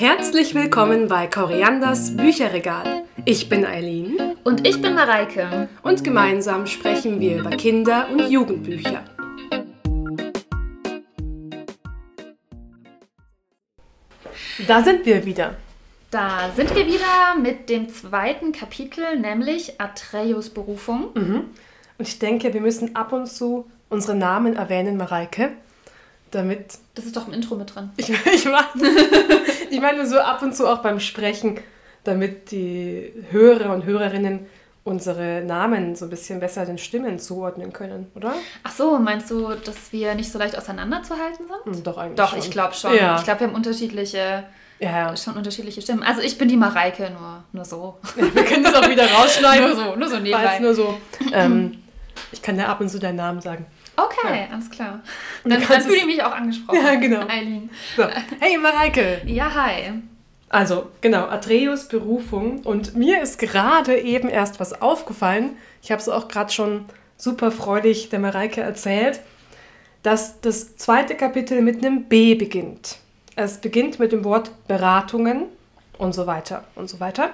Herzlich willkommen bei Korianders Bücherregal. Ich bin Eileen. Und ich bin Mareike. Und gemeinsam sprechen wir über Kinder- und Jugendbücher. Da sind wir wieder. Da sind wir wieder mit dem zweiten Kapitel, nämlich Atreus Berufung. Mhm. Und ich denke, wir müssen ab und zu unsere Namen erwähnen, Mareike, damit... Das ist doch im Intro mit drin. Ich, ich, meine, ich meine so ab und zu auch beim Sprechen, damit die Hörer und Hörerinnen unsere Namen so ein bisschen besser den Stimmen zuordnen können, oder? Ach so, meinst du, dass wir nicht so leicht auseinanderzuhalten sind? Hm, Doch, eigentlich Doch, schon. ich glaube schon. Ja. Ich glaube, wir haben unterschiedliche, Ja, schon unterschiedliche Stimmen. Also ich bin die Mareike, nur, nur so. Wir können das auch wieder rausschneiden. nur so, nur so nebenbei. nur so. Ähm, ich kann ja ab und zu deinen Namen sagen. Okay, alles klar. Und Dann, du dann fühle ich mich auch angesprochen. Ja, genau. Eileen. So. Hey Mareike! Ja, hi. Also, genau, Atreus Berufung. Und mir ist gerade eben erst was aufgefallen. Ich habe es auch gerade schon super freudig der Mareike erzählt, dass das zweite Kapitel mit einem B beginnt. Es beginnt mit dem Wort Beratungen und so weiter und so weiter.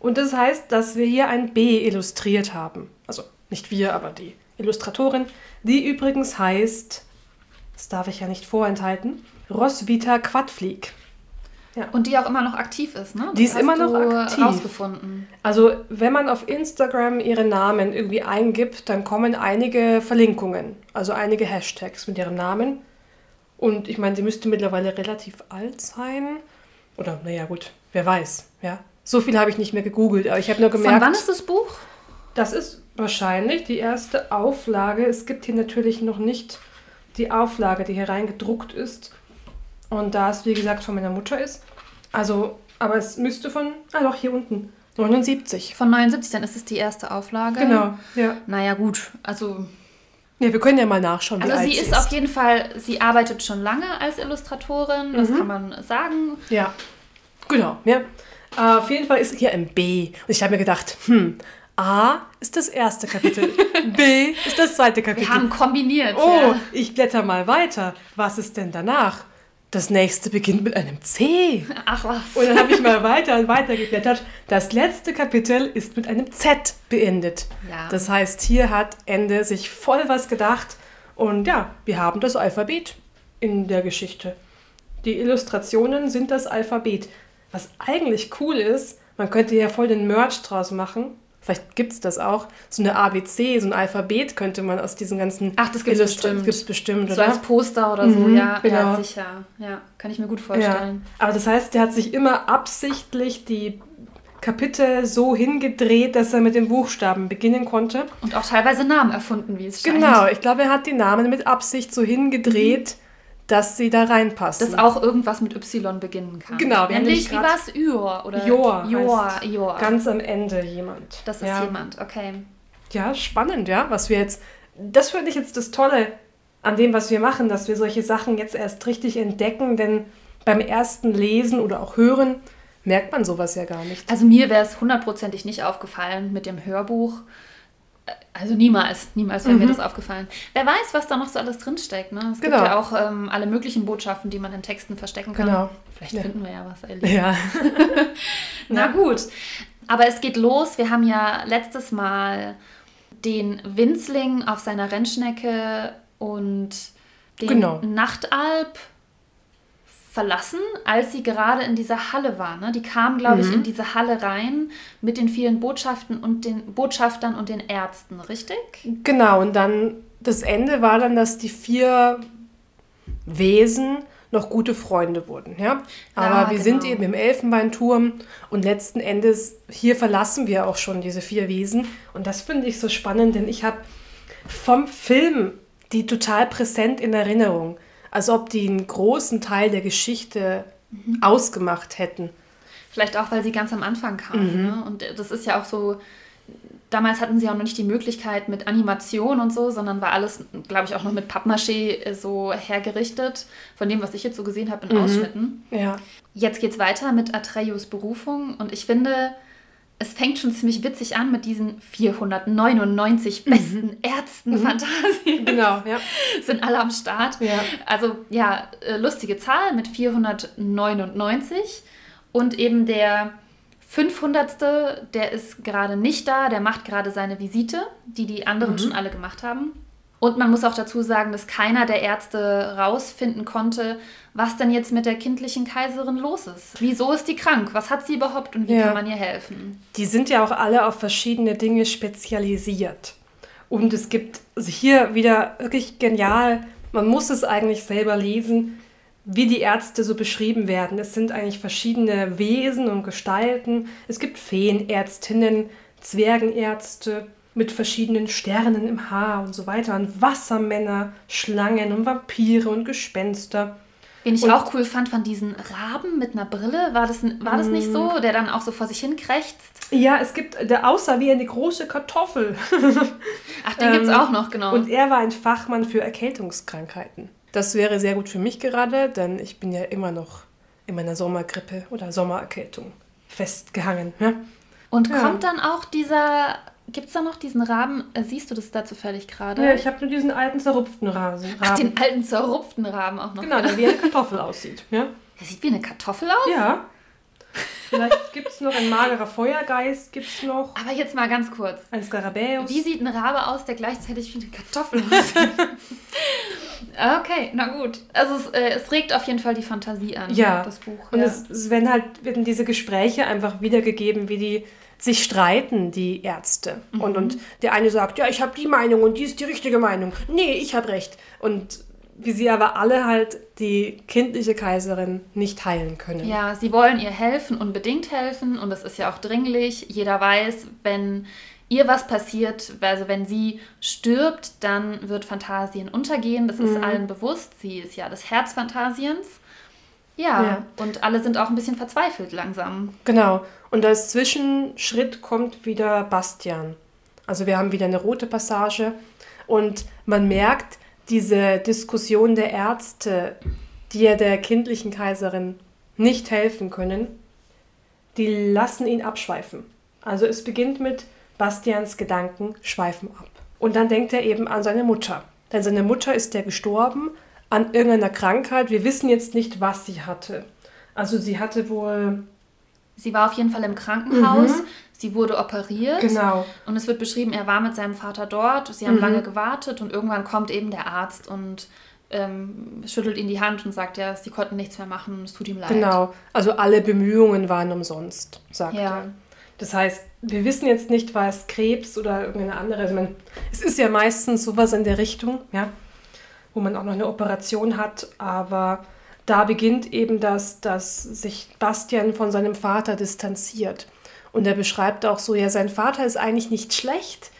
Und das heißt, dass wir hier ein B illustriert haben. Also nicht wir, aber die Illustratorin, die übrigens heißt, das darf ich ja nicht vorenthalten, Roswitha Quadflieg. Und die auch immer noch aktiv ist, ne? Die ist immer noch aktiv. rausgefunden. Also, wenn man auf Instagram ihre Namen irgendwie eingibt, dann kommen einige Verlinkungen, also einige Hashtags mit ihrem Namen. Und ich meine, sie müsste mittlerweile relativ alt sein. Oder, naja, gut, wer weiß, ja. So viel habe ich nicht mehr gegoogelt, aber ich habe nur Von gemerkt, wann ist das Buch? das ist wahrscheinlich die erste Auflage. Es gibt hier natürlich noch nicht die Auflage, die hier reingedruckt ist. Und da es, wie gesagt, von meiner Mutter ist. Also, aber es müsste von, ah doch, hier unten, 79. Von 79, dann ist es die erste Auflage. Genau, ja. Naja, gut. Also, Ja, wir können ja mal nachschauen, also sie ist auf jeden Fall, sie arbeitet schon lange als Illustratorin, das Mhm. kann man sagen. Ja, genau. Ja. Äh, auf jeden Fall ist hier ein B. Und ich habe mir gedacht, hm, A ist das erste Kapitel, B ist das zweite Kapitel. Wir haben kombiniert. oh, Ja. ich blätter mal weiter. Was ist denn danach? Das nächste beginnt mit einem C. Ach was. Und dann habe ich mal weiter und weiter geblättert. Das letzte Kapitel ist mit einem Z beendet. Ja. Das heißt, hier hat Ende sich voll was gedacht. Und ja, wir haben das Alphabet in der Geschichte. Die Illustrationen sind das Alphabet. Was eigentlich cool ist, man könnte ja voll den Merch draus machen. Vielleicht gibt es das auch. So eine ABC, so ein Alphabet könnte man aus diesen ganzen Ach, das gibt's bestimmt. Gibt's bestimmt, so als Poster oder so, Mhm, ja, genau. ja, sicher. Ja, kann ich mir gut vorstellen. Ja, aber das heißt, der hat sich immer absichtlich die Kapitel so hingedreht, dass er mit den Buchstaben beginnen konnte. Und auch teilweise Namen erfunden, wie es scheint. Genau, ich glaube, er hat die Namen mit Absicht so hingedreht, dass sie da reinpassen. Dass auch irgendwas mit Y beginnen kann. Genau, Nämlich, wie war es? Jor oder Jor Jor, Jor. Ganz am Ende jemand. das ist ja. jemand, okay. Ja, spannend, ja, was wir jetzt. Das finde ich jetzt das Tolle an dem, was wir machen, dass wir solche Sachen jetzt erst richtig entdecken, denn beim ersten Lesen oder auch Hören merkt man sowas ja gar nicht. Also mir wäre es hundertprozentig nicht aufgefallen mit dem Hörbuch. Also niemals, niemals wäre mir das aufgefallen. Wer weiß, was da noch so alles drinsteckt. Ne? Es Mhm. Genau. gibt ja auch ähm, alle möglichen Botschaften, die man in Texten verstecken kann. Genau. Vielleicht Ja. finden wir ja was. Ellie. Ja. Na gut. Aber es geht los. Wir haben ja letztes Mal den Winzling auf seiner Rennschnecke und den Genau. Nachtalb verlassen, als sie gerade in dieser Halle war. Ne? Die kam, glaube Mhm. ich, in diese Halle rein mit den vielen Botschaften und den Botschaftern und den Ärzten, richtig? Genau, und dann das Ende war dann, dass die vier Wesen noch gute Freunde wurden. Ja? Aber Ja, wir genau. sind eben im Elfenbeinturm und letzten Endes, hier verlassen wir auch schon diese vier Wesen. Und das finde ich so spannend, denn ich habe vom Film die total präsent in Erinnerung. Als ob die einen großen Teil der Geschichte Mhm. ausgemacht hätten. Vielleicht auch, weil sie ganz am Anfang kam. Mhm. Ne? Und das ist ja auch so, damals hatten sie auch noch nicht die Möglichkeit mit Animation und so, sondern war alles, glaube ich, auch noch mit Pappmaché äh, so hergerichtet, von dem, was ich jetzt so gesehen habe in Mhm. Ausschnitten. Ja. Jetzt geht's weiter mit Atreus Berufung und ich finde, es fängt schon ziemlich witzig an mit diesen 499 Mhm. besten Ärzten Fantasien. Genau, ja. Sind alle am Start. Ja. Also ja, äh, lustige Zahl mit 499 und eben der 500. der ist gerade nicht da, der macht gerade seine Visite, die die anderen Mhm. schon alle gemacht haben. Und man muss auch dazu sagen, dass keiner der Ärzte rausfinden konnte, was denn jetzt mit der kindlichen Kaiserin los ist. Wieso ist die krank? Was hat sie überhaupt und wie Ja. kann man ihr helfen? Die sind ja auch alle auf verschiedene Dinge spezialisiert. Und es gibt also hier wieder wirklich genial, man muss es eigentlich selber lesen, wie die Ärzte so beschrieben werden. Es sind eigentlich verschiedene Wesen und Gestalten. Es gibt Feenärztinnen, Zwergenärzte mit verschiedenen Sternen im Haar und so weiter. Und Wassermänner, Schlangen und Vampire und Gespenster. Wen ich Und- auch cool fand, von diesen Raben mit einer Brille. War das, war das Mm. nicht so? Der dann auch so vor sich hin krächzt. Ja, es gibt, der aussah wie eine große Kartoffel. Ach, den gibt's Ähm, auch noch, genau. Und er war ein Fachmann für Erkältungskrankheiten. Das wäre sehr gut für mich gerade, denn ich bin ja immer noch in meiner Sommergrippe oder Sommererkältung festgehangen. Ne? Und Ja. kommt dann auch dieser, gibt es da noch diesen Raben, äh, siehst du das da zufällig gerade? Ja, ich habe nur diesen alten zerrupften Rasen. Ach, Raben. den alten zerrupften Raben auch noch. Genau, der wie eine Kartoffel aussieht. Ja. Der sieht wie eine Kartoffel aus. ja. Vielleicht gibt es noch ein magerer Feuergeist, gibt es noch Aber jetzt mal ganz kurz. ein Skarabäus. Wie sieht ein Rabe aus, der gleichzeitig wie eine Kartoffel aussieht? okay, na gut. Also es, äh, es regt auf jeden Fall die Fantasie an, Ja. das Buch. Und ja. es, es werden halt werden diese Gespräche einfach wiedergegeben, wie die sich streiten, die Ärzte. Mhm. Und, und der eine sagt, ja, ich habe die Meinung und die ist die richtige Meinung. Nee, ich habe recht. Und wie sie aber alle halt die kindliche Kaiserin nicht heilen können. Ja, sie wollen ihr helfen, unbedingt helfen und es ist ja auch dringlich. Jeder weiß, wenn ihr was passiert, also wenn sie stirbt, dann wird Phantasien untergehen. Das ist Mhm. allen bewusst. Sie ist ja das Herz Phantasiens. Ja, Ja. und alle sind auch ein bisschen verzweifelt langsam. Genau. Und als Zwischenschritt kommt wieder Bastian. Also wir haben wieder eine rote Passage und man merkt diese Diskussion der Ärzte, die ja der kindlichen Kaiserin nicht helfen können, die lassen ihn abschweifen. Also es beginnt mit Bastians Gedanken schweifen ab. Und dann denkt er eben an seine Mutter. Denn seine Mutter ist ja gestorben an irgendeiner Krankheit. Wir wissen jetzt nicht, was sie hatte. Also sie hatte wohl Sie war auf jeden Fall im Krankenhaus. Sie wurde operiert. Mhm. Genau. Und es wird beschrieben, er war mit seinem Vater dort. Sie haben Mhm. lange gewartet und irgendwann kommt eben der Arzt und ähm, schüttelt ihm die Hand und sagt, ja, sie konnten nichts mehr machen, es tut ihm leid. Genau. Also alle Bemühungen waren umsonst, sagt Ja. er. Das heißt, wir wissen jetzt nicht, war es Krebs oder irgendeine andere. Also man, es ist ja meistens sowas in der Richtung, ja, wo man auch noch eine Operation hat, aber da beginnt eben das, dass sich Bastian von seinem Vater distanziert. Und er beschreibt auch so, ja, sein Vater ist eigentlich nicht schlecht.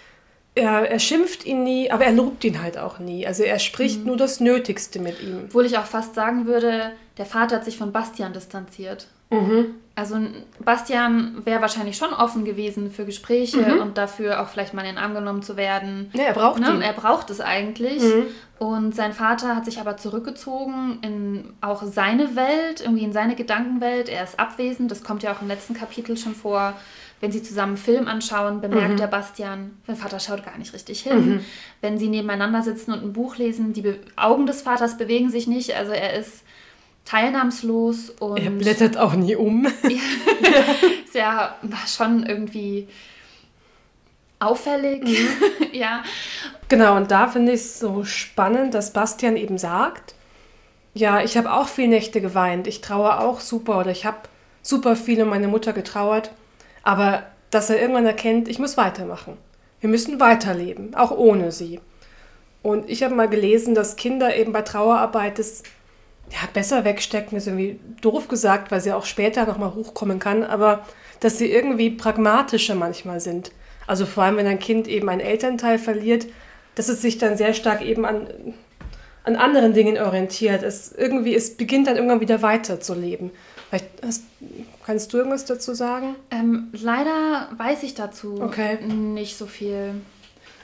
Er, er schimpft ihn nie, aber er lobt ihn halt auch nie. Also er spricht nur das Nötigste mit ihm. Obwohl ich auch fast sagen würde, der Vater hat sich von Bastian distanziert. Mhm. Also Bastian wäre wahrscheinlich schon offen gewesen für Gespräche Mhm. und dafür auch vielleicht mal in den Arm genommen zu werden. Ja, er braucht Ne? er braucht es eigentlich. Mhm. Und sein Vater hat sich aber zurückgezogen in auch seine Welt, irgendwie in seine Gedankenwelt. Er ist abwesend. Das kommt ja auch im letzten Kapitel schon vor. Wenn sie zusammen einen Film anschauen, bemerkt Mhm. der Bastian, sein Vater schaut gar nicht richtig hin. Wenn sie nebeneinander sitzen und ein Buch lesen, die Augen des Vaters bewegen sich nicht. Also er ist teilnahmslos und Er blättert auch nie um. ja schon irgendwie auffällig. ja. Genau, und da finde ich es so spannend, dass Bastian eben sagt, ja, ich habe auch viele Nächte geweint, ich traue auch super oder ich habe super viel um meine Mutter getrauert, aber dass er irgendwann erkennt, ich muss weitermachen. Wir müssen weiterleben, auch ohne sie. Und ich habe mal gelesen, dass Kinder eben bei Trauerarbeit das ja, besser wegstecken, ist irgendwie doof gesagt, weil sie auch später nochmal hochkommen kann, aber dass sie irgendwie pragmatischer manchmal sind. Also vor allem, wenn ein Kind eben einen Elternteil verliert, dass es sich dann sehr stark eben an, an anderen Dingen orientiert. Es irgendwie, es beginnt dann irgendwann wieder weiter zu leben. Vielleicht hast, kannst du irgendwas dazu sagen? Ähm, leider weiß ich dazu Okay. nicht so viel.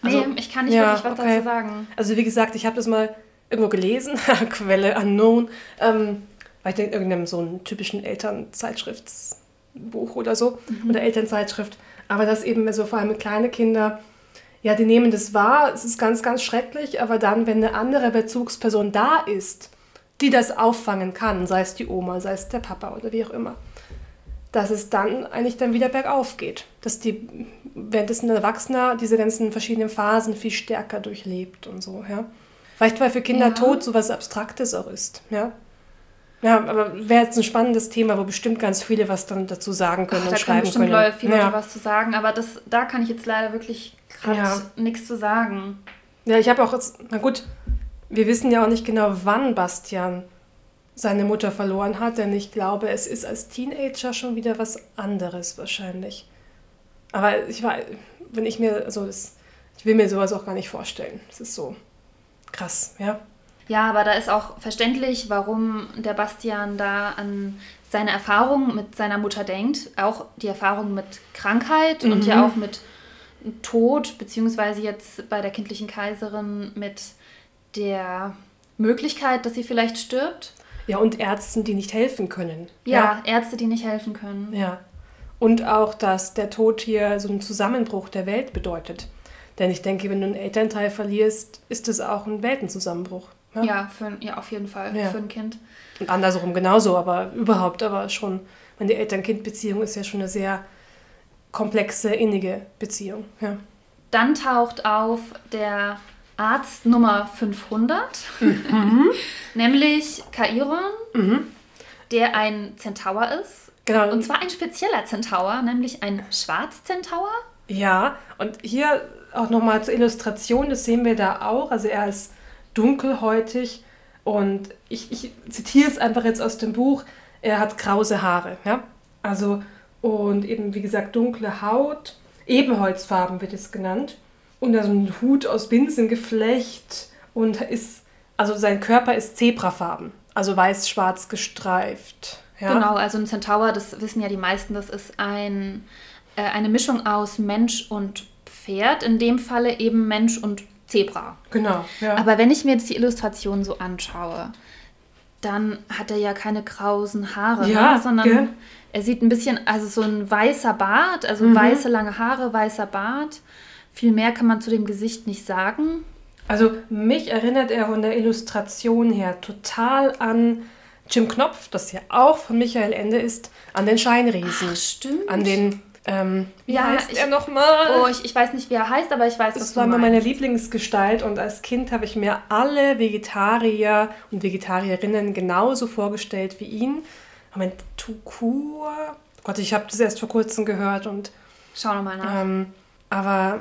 Also, nee, ich kann nicht ja, wirklich was okay. dazu sagen. Also wie gesagt, ich habe das mal irgendwo gelesen, Quelle unknown, ähm, weil ich in irgendeinem so einen typischen Elternzeitschrifts Buch oder so mhm. oder Elternzeitschrift. Aber das eben so vor allem kleine Kinder, ja, die nehmen das wahr, es ist ganz, ganz schrecklich, aber dann, wenn eine andere Bezugsperson da ist, die das auffangen kann, sei es die Oma, sei es der Papa oder wie auch immer, dass es dann eigentlich dann wieder bergauf geht. Dass die, während es ein Erwachsener diese ganzen verschiedenen Phasen viel stärker durchlebt und so, ja. Vielleicht, weil für Kinder ja. Tod so was Abstraktes auch ist, ja. Ja, aber wäre jetzt ein spannendes Thema, wo bestimmt ganz viele was dann dazu sagen können Ach, und schreiben können. Da können bestimmt viele ja. was zu sagen, aber das, da kann ich jetzt leider wirklich gerade ja. nichts zu sagen. Ja, ich habe auch jetzt, na gut, wir wissen ja auch nicht genau, wann Bastian seine Mutter verloren hat, denn ich glaube, es ist als Teenager schon wieder was anderes wahrscheinlich. Aber ich war, wenn ich mir, also das, ich will mir sowas auch gar nicht vorstellen. Es ist so krass, ja. Ja, aber da ist auch verständlich, warum der Bastian da an seine Erfahrungen mit seiner Mutter denkt. Auch die Erfahrung mit Krankheit mhm. und ja auch mit Tod, beziehungsweise jetzt bei der kindlichen Kaiserin mit der Möglichkeit, dass sie vielleicht stirbt. Ja, und Ärzten, die nicht helfen können. Ja, ja, Ärzte, die nicht helfen können. Ja. Und auch, dass der Tod hier so einen Zusammenbruch der Welt bedeutet. Denn ich denke, wenn du einen Elternteil verlierst, ist es auch ein Weltenzusammenbruch. Ja, ja, für, ja auf jeden Fall ja. für ein Kind. Und andersrum genauso, aber überhaupt, aber schon, meine Eltern-Kind-Beziehung ist ja schon eine sehr komplexe, innige Beziehung. Ja. Dann taucht auf der Arzt Nummer 500, mhm. nämlich Kairon, mhm. der ein Zentaur ist. Genau. Und zwar ein spezieller Zentaur, nämlich ein Schwarzzentaur. Ja, und hier auch nochmal zur Illustration, das sehen wir da auch. Also er ist dunkelhäutig und ich, ich zitiere es einfach jetzt aus dem Buch. Er hat krause Haare, ja. Also, und eben, wie gesagt, dunkle Haut, Ebenholzfarben wird es genannt und so ein Hut aus Binsengeflecht und ist, also sein Körper ist zebrafarben, also weiß-schwarz gestreift. Ja? Genau, also ein Centaur, das wissen ja die meisten, das ist ein, äh, eine Mischung aus Mensch und Pferd, in dem Falle eben Mensch und Zebra. Genau, ja. Aber wenn ich mir jetzt die Illustration so anschaue, dann hat er ja keine krausen Haare, ja, ne? sondern gell? er sieht ein bisschen, also so ein weißer Bart, also mhm. weiße lange Haare, weißer Bart viel mehr kann man zu dem Gesicht nicht sagen. Also mich erinnert er von der Illustration her total an Jim Knopf, das ja auch von Michael Ende ist, an den Scheinriesen. Ach, stimmt. An den, ähm, wie ja, heißt ich, er nochmal? Oh, ich, ich weiß nicht, wie er heißt, aber ich weiß, was Das war mir meine Lieblingsgestalt und als Kind habe ich mir alle Vegetarier und Vegetarierinnen genauso vorgestellt wie ihn. Moment, Tukur? Gott, ich habe das erst vor kurzem gehört und... Schau nochmal nach. Ähm, aber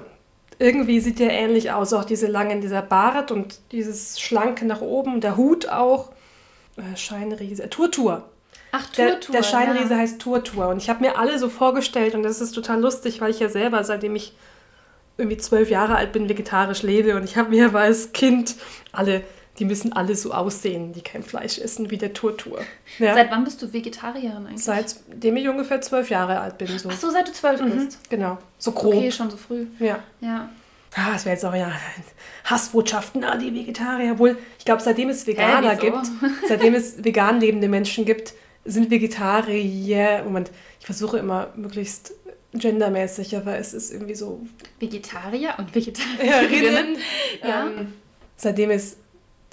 irgendwie sieht der ähnlich aus, auch diese langen, dieser Bart und dieses schlanke nach oben, der Hut auch. Äh, Scheinriese, Turtur. Ach, Turtur. Der, der Scheinriese ja. heißt Turtur und ich habe mir alle so vorgestellt und das ist total lustig, weil ich ja selber, seitdem ich irgendwie zwölf Jahre alt bin, vegetarisch lebe und ich habe mir aber als Kind alle die müssen alle so aussehen, die kein Fleisch essen, wie der Turtur. Ja. Seit wann bist du Vegetarierin eigentlich? Seitdem ich ungefähr zwölf Jahre alt bin. So. Ach so, seit du zwölf mhm. bist? Genau, so grob. Okay, schon so früh. Ja. Ja. Ah, das wäre jetzt auch ja Hassbotschaften, ah, die Vegetarier. Obwohl, ich glaube, seitdem es Veganer Hä, gibt, seitdem es vegan lebende Menschen gibt, sind Vegetarier, Moment, ich versuche immer möglichst gendermäßig, aber es ist irgendwie so. Vegetarier und Vegetarierinnen. ja. Ähm, seitdem es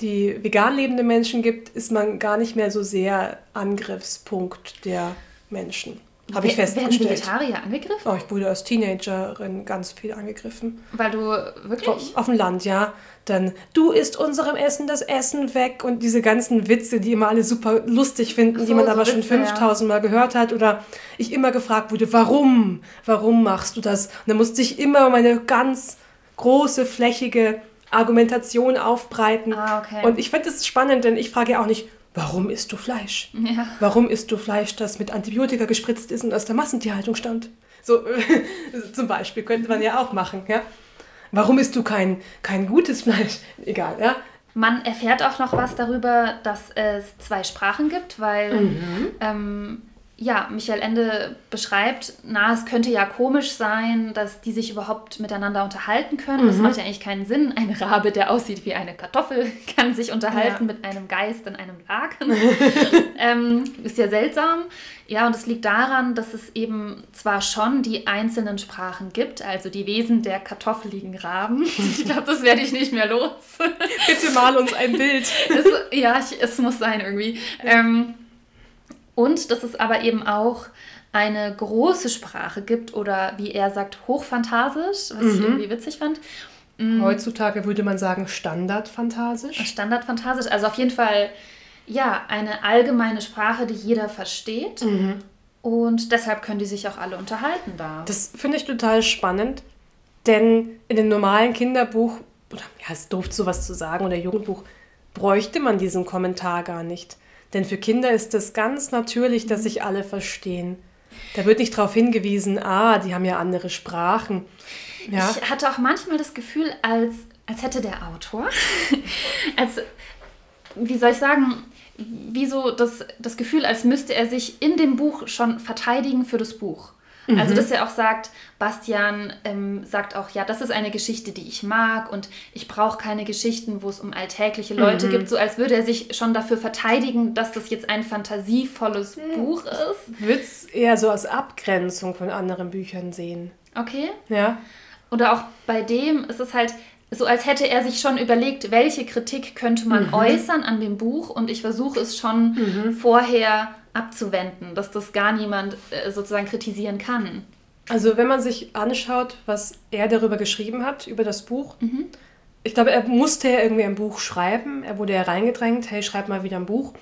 die vegan lebende Menschen gibt, ist man gar nicht mehr so sehr Angriffspunkt der Menschen. Habe ich festgestellt. Werden Vegetarier angegriffen? Oh, ich wurde als Teenagerin ganz viel angegriffen. Weil du wirklich? Auf, auf dem Land, ja. Dann, du isst unserem Essen das Essen weg und diese ganzen Witze, die immer alle super lustig finden, so, die man so aber Witze, schon 5000 ja. Mal gehört hat. Oder ich immer gefragt wurde, warum? Warum machst du das? Und dann musste ich immer meine ganz große, flächige Argumentation aufbreiten. Ah, okay. Und ich finde es spannend, denn ich frage ja auch nicht, warum isst du Fleisch? Ja. Warum isst du Fleisch, das mit Antibiotika gespritzt ist und aus der Massentierhaltung stammt? So zum Beispiel könnte man ja auch machen, ja. Warum isst du kein, kein gutes Fleisch? Egal, ja. Man erfährt auch noch was darüber, dass es zwei Sprachen gibt, weil mhm. ähm, ja, Michael Ende beschreibt, na, es könnte ja komisch sein, dass die sich überhaupt miteinander unterhalten können. Mhm. Das macht ja eigentlich keinen Sinn. Ein Rabe, der aussieht wie eine Kartoffel, kann sich unterhalten ja. mit einem Geist in einem Laken. ähm, ist ja seltsam. Ja, und es liegt daran, dass es eben zwar schon die einzelnen Sprachen gibt, also die Wesen der kartoffeligen Raben. Ich glaube, das werde ich nicht mehr los. Bitte mal uns ein Bild. es, ja, ich, es muss sein irgendwie. Ähm, und dass es aber eben auch eine große Sprache gibt oder wie er sagt, hochfantasisch, was mhm. ich irgendwie witzig fand. Mm. Heutzutage würde man sagen standardfantasisch. Standardfantasisch, also auf jeden Fall ja, eine allgemeine Sprache, die jeder versteht. Mhm. Und deshalb können die sich auch alle unterhalten da. Das finde ich total spannend, denn in dem normalen Kinderbuch, oder ja, es doof, sowas zu sagen, oder Jugendbuch, bräuchte man diesen Kommentar gar nicht. Denn für Kinder ist es ganz natürlich, dass sich alle verstehen. Da wird nicht darauf hingewiesen, ah, die haben ja andere Sprachen. Ja. Ich hatte auch manchmal das Gefühl, als, als hätte der Autor, als, wie soll ich sagen, wie so das, das Gefühl, als müsste er sich in dem Buch schon verteidigen für das Buch. Also, mhm. Also, dass er auch sagt, Bastian ähm, sagt auch, ja, das ist eine Geschichte, die ich mag und ich brauche keine Geschichten, wo es um alltägliche Leute mhm. gibt, so als würde er sich schon dafür verteidigen, dass das jetzt ein fantasievolles mhm. Buch ist. Würde es eher so als Abgrenzung von anderen Büchern sehen. Okay. Ja. Oder auch bei dem ist es halt, so als hätte er sich schon überlegt, welche Kritik könnte man mhm. äußern an dem Buch und ich versuche es schon mhm. vorher abzuwenden, dass das gar niemand äh, sozusagen kritisieren kann. Also wenn man sich anschaut, was er darüber geschrieben hat, über das Buch, mhm. ich glaube, er musste ja irgendwie ein Buch schreiben, er wurde ja reingedrängt, hey, schreib mal wieder ein Buch.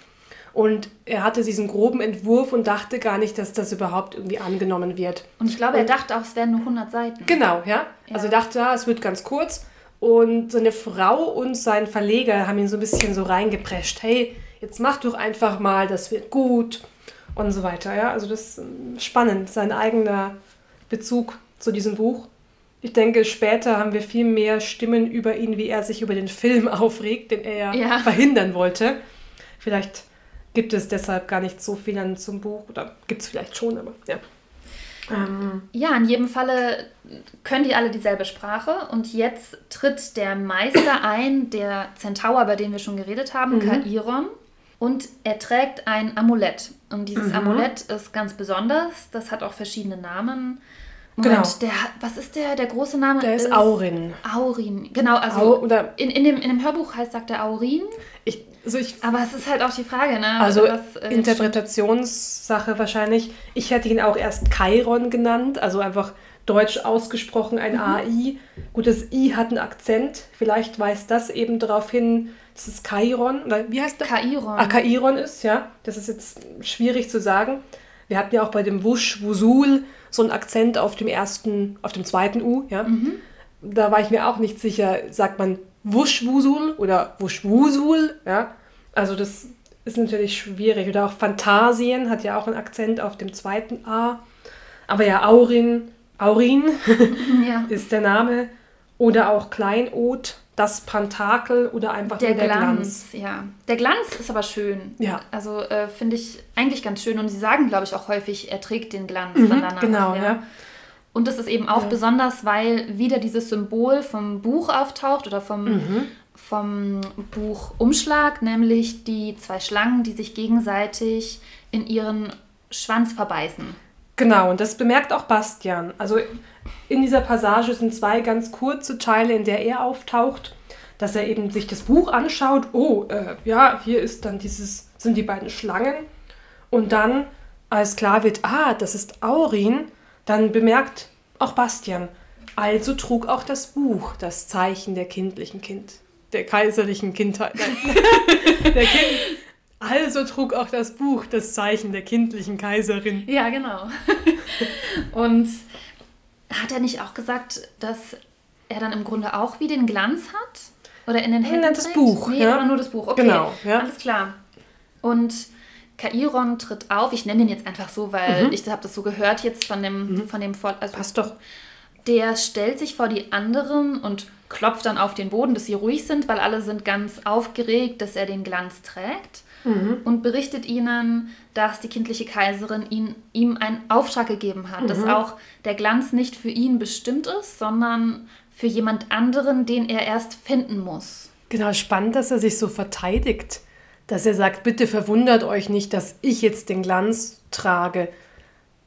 Und er hatte diesen groben Entwurf und dachte gar nicht, dass das überhaupt irgendwie angenommen wird. Und ich glaube, und, er dachte auch, es wären nur 100 Seiten. Genau, ja. ja. Also er dachte, ja, es wird ganz kurz. Und seine Frau und sein Verleger haben ihn so ein bisschen so reingeprescht. Hey, jetzt mach doch einfach mal, das wird gut und so weiter. Ja, also das ist spannend, sein eigener Bezug zu diesem Buch. Ich denke, später haben wir viel mehr Stimmen über ihn, wie er sich über den Film aufregt, den er ja. verhindern wollte. Vielleicht gibt es deshalb gar nicht so viel an zum Buch oder gibt es vielleicht schon, aber ja. Ähm. Ja, in jedem Falle können die alle dieselbe Sprache und jetzt tritt der Meister ein, der Zentaur, bei dem wir schon geredet haben, mhm. Kairon. Und er trägt ein Amulett. Und dieses mhm. Amulett ist ganz besonders. Das hat auch verschiedene Namen. Moment, genau. der, was ist der, der große Name? Der ist, ist Aurin. Aurin, genau. Also Au, oder in, in, dem, in dem Hörbuch heißt, sagt er Aurin. Ich, also ich, Aber es ist halt auch die Frage, ne? Also was, äh, Interpretationssache wahrscheinlich. Ich hätte ihn auch erst Chiron genannt, also einfach deutsch ausgesprochen ein mhm. AI. Gut, das I hat einen Akzent. Vielleicht weist das eben darauf hin, das ist Kairon, oder wie heißt das? Kairon. Ah, Kairon ist, ja. Das ist jetzt schwierig zu sagen. Wir hatten ja auch bei dem Wusch, Wusul so einen Akzent auf dem ersten, auf dem zweiten U, ja. Mhm. Da war ich mir auch nicht sicher, sagt man Wusch, Wusul oder Wusch, Wusul, ja. Also das ist natürlich schwierig. Oder auch Phantasien hat ja auch einen Akzent auf dem zweiten A. Aber ja, Aurin, Aurin ja. ist der Name. Oder auch Kleinod das Pantakel oder einfach der, der Glanz. Glanz. Ja, der Glanz ist aber schön. Ja. Also äh, finde ich eigentlich ganz schön. Und sie sagen, glaube ich, auch häufig, er trägt den Glanz mhm, dann danach. Genau, ja. ja. Und das ist eben auch ja. besonders, weil wieder dieses Symbol vom Buch auftaucht oder vom, mhm. vom Buchumschlag, nämlich die zwei Schlangen, die sich gegenseitig in ihren Schwanz verbeißen. Genau, und das bemerkt auch Bastian. Also in dieser Passage sind zwei ganz kurze Teile, in der er auftaucht, dass er eben sich das Buch anschaut. Oh, äh, ja, hier ist dann dieses, sind die beiden Schlangen. Und dann, als klar wird, ah, das ist Aurin, dann bemerkt auch Bastian, also trug auch das Buch das Zeichen der kindlichen Kind, der kaiserlichen Kindheit. der kind, also trug auch das Buch das Zeichen der kindlichen Kaiserin. Ja, genau. Und hat er nicht auch gesagt, dass er dann im Grunde auch wie den Glanz hat? Oder in den Händen? Ja, das Buch. Nee, ja. oder nur das Buch. Okay, genau, ja. alles klar. Und Kairon tritt auf. Ich nenne ihn jetzt einfach so, weil mhm. ich habe das so gehört jetzt von dem, mhm. von dem also Passt doch. Der stellt sich vor die anderen und klopft dann auf den Boden, dass sie ruhig sind, weil alle sind ganz aufgeregt, dass er den Glanz trägt. Mhm. und berichtet ihnen, dass die kindliche Kaiserin ihn, ihm einen Auftrag gegeben hat, mhm. dass auch der Glanz nicht für ihn bestimmt ist, sondern für jemand anderen, den er erst finden muss. Genau, spannend, dass er sich so verteidigt, dass er sagt, bitte verwundert euch nicht, dass ich jetzt den Glanz trage.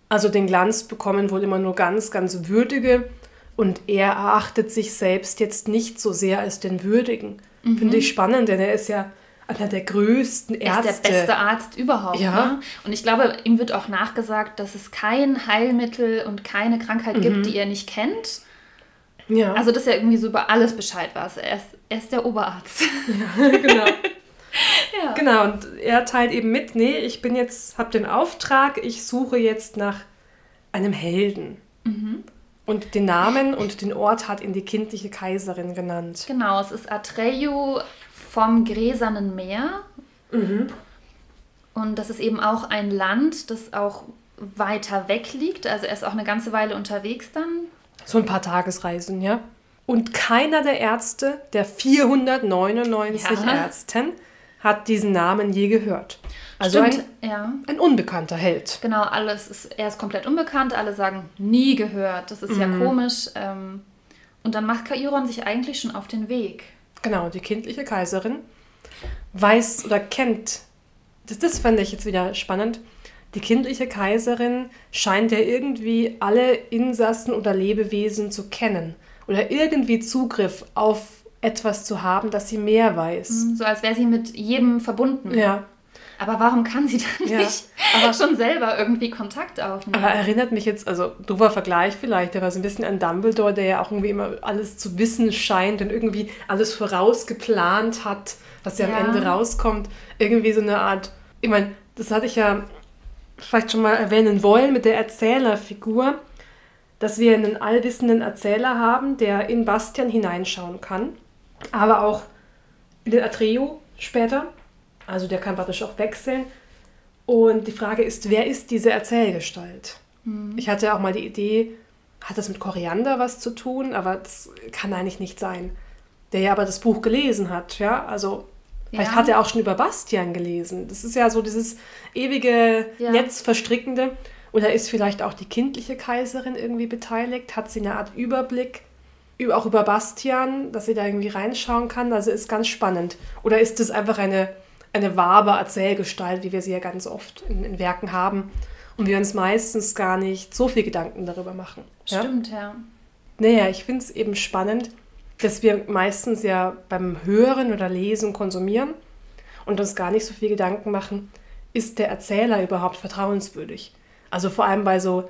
Also den Glanz bekommen wohl immer nur ganz, ganz würdige und er erachtet sich selbst jetzt nicht so sehr als den würdigen. Mhm. Finde ich spannend, denn er ist ja einer der größten Ärzte. Er ist der beste Arzt überhaupt. Ja. Ne? Und ich glaube, ihm wird auch nachgesagt, dass es kein Heilmittel und keine Krankheit mhm. gibt, die er nicht kennt. Ja. Also, dass er irgendwie so über alles Bescheid weiß. Er ist, er ist der Oberarzt. Ja, genau. ja. Genau, und er teilt eben mit, nee, ich bin jetzt, habe den Auftrag, ich suche jetzt nach einem Helden. Mhm. Und den Namen und den Ort hat ihn die kindliche Kaiserin genannt. Genau, es ist Atreyu vom Gräsernen Meer. Mhm. Und das ist eben auch ein Land, das auch weiter weg liegt. Also er ist auch eine ganze Weile unterwegs dann. So ein paar Tagesreisen, ja. Und keiner der Ärzte, der 499 ja. Ärzten, hat diesen Namen je gehört. Also Stimmt, ein, ja. ein unbekannter Held. Genau, alles ist, er ist komplett unbekannt, alle sagen nie gehört. Das ist mhm. ja komisch. Ähm, und dann macht Kairon sich eigentlich schon auf den Weg. Genau, die kindliche Kaiserin weiß oder kennt, das, das fand ich jetzt wieder spannend, die kindliche Kaiserin scheint ja irgendwie alle Insassen oder Lebewesen zu kennen oder irgendwie Zugriff auf etwas zu haben, dass sie mehr weiß. Mhm, so als wäre sie mit jedem verbunden. Ja. Aber warum kann sie dann ja. nicht aber, schon selber irgendwie Kontakt aufnehmen? Aber erinnert mich jetzt, also doofer Vergleich vielleicht, der war so ein bisschen an Dumbledore, der ja auch irgendwie immer alles zu wissen scheint und irgendwie alles vorausgeplant hat, was ja, ja. am Ende rauskommt. Irgendwie so eine Art, ich meine, das hatte ich ja vielleicht schon mal erwähnen wollen mit der Erzählerfigur, dass wir einen allwissenden Erzähler haben, der in Bastian hineinschauen kann, aber auch in den Atreo später also der kann praktisch auch wechseln. Und die Frage ist, wer ist diese Erzählgestalt? Mhm. Ich hatte auch mal die Idee, hat das mit Koriander was zu tun? Aber das kann eigentlich nicht sein. Der ja aber das Buch gelesen hat, ja. Also vielleicht ja. hat er auch schon über Bastian gelesen. Das ist ja so dieses ewige ja. Netzverstrickende. Oder ist vielleicht auch die kindliche Kaiserin irgendwie beteiligt? Hat sie eine Art Überblick? Auch über Bastian, dass sie da irgendwie reinschauen kann. Also ist ganz spannend. Oder ist es einfach eine eine wabe Erzählgestalt, wie wir sie ja ganz oft in, in, Werken haben. Und wir uns meistens gar nicht so viel Gedanken darüber machen. Stimmt, ja. ja. Naja, ich finde es eben spannend, dass wir meistens ja beim Hören oder Lesen konsumieren und uns gar nicht so viel Gedanken machen, ist der Erzähler überhaupt vertrauenswürdig? Also vor allem bei so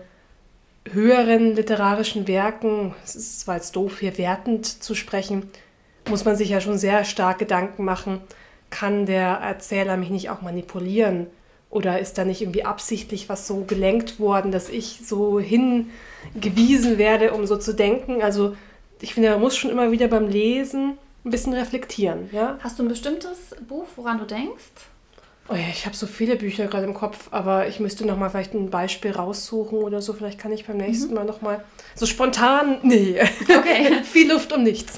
höheren literarischen Werken, es ist zwar jetzt doof, hier wertend zu sprechen, muss man sich ja schon sehr stark Gedanken machen, kann der Erzähler mich nicht auch manipulieren? Oder ist da nicht irgendwie absichtlich was so gelenkt worden, dass ich so hingewiesen werde, um so zu denken? Also ich finde, man muss schon immer wieder beim Lesen ein bisschen reflektieren. Ja? Hast du ein bestimmtes Buch, woran du denkst? Oh ja, ich habe so viele Bücher gerade im Kopf, aber ich müsste noch mal vielleicht ein Beispiel raussuchen oder so. Vielleicht kann ich beim nächsten mhm. Mal noch mal so spontan. Nee. Okay. Viel Luft um nichts.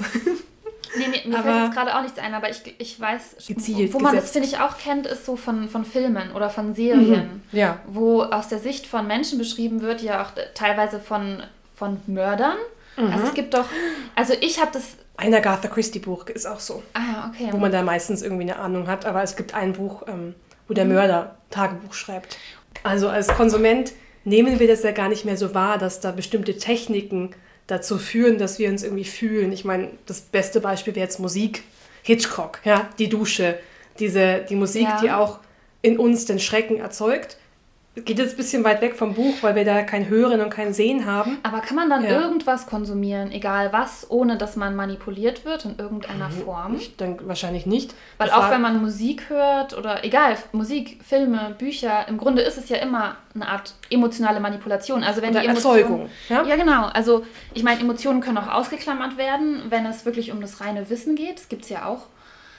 Nee, nee, mir aber fällt jetzt gerade auch nichts ein, aber ich, ich weiß, gezielt, wo man gesetzt. das, finde ich, auch kennt, ist so von, von Filmen oder von Serien, mhm, ja. wo aus der Sicht von Menschen beschrieben wird, ja auch teilweise von, von Mördern. Mhm. Also es gibt doch, also ich habe das... Ein Agatha Christie-Buch ist auch so. Ah, okay. Wo man da meistens irgendwie eine Ahnung hat, aber es gibt ein Buch, ähm, wo der mhm. Mörder Tagebuch schreibt. Also als Konsument nehmen wir das ja gar nicht mehr so wahr, dass da bestimmte Techniken dazu führen, dass wir uns irgendwie fühlen. Ich meine, das beste Beispiel wäre jetzt Musik. Hitchcock, ja, die Dusche, diese, die Musik, ja. die auch in uns den Schrecken erzeugt geht jetzt ein bisschen weit weg vom Buch, weil wir da kein Hören und kein Sehen haben. Aber kann man dann ja. irgendwas konsumieren, egal was, ohne dass man manipuliert wird in irgendeiner. Form? Ich denke wahrscheinlich nicht. Weil auch wenn man Musik hört oder egal, Musik, Filme, Bücher, im Grunde ist es ja immer eine Art emotionale Manipulation. Also wenn oder die Erzeugung. Ja? ja, genau. Also ich meine, Emotionen können auch ausgeklammert werden, wenn es wirklich um das reine Wissen geht. Das gibt es ja auch.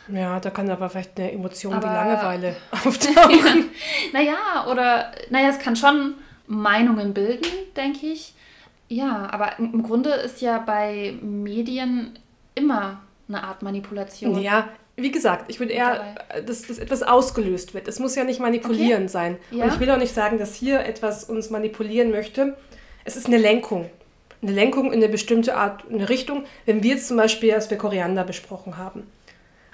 Ja, da kann aber vielleicht eine Emotion aber, wie Langeweile auftauchen. naja, oder, naja, es kann schon Meinungen bilden, denke ich. Ja, aber im Grunde ist ja bei Medien immer eine Art Manipulation. Ja, wie gesagt, ich würde eher, dass, dass etwas ausgelöst wird. Es muss ja nicht manipulierend okay. sein. Ja. Und ich will auch nicht sagen, dass hier etwas uns manipulieren möchte. Es ist eine Lenkung. Eine Lenkung in eine bestimmte Art, eine Richtung. Wenn wir jetzt zum Beispiel, als wir Koriander besprochen haben,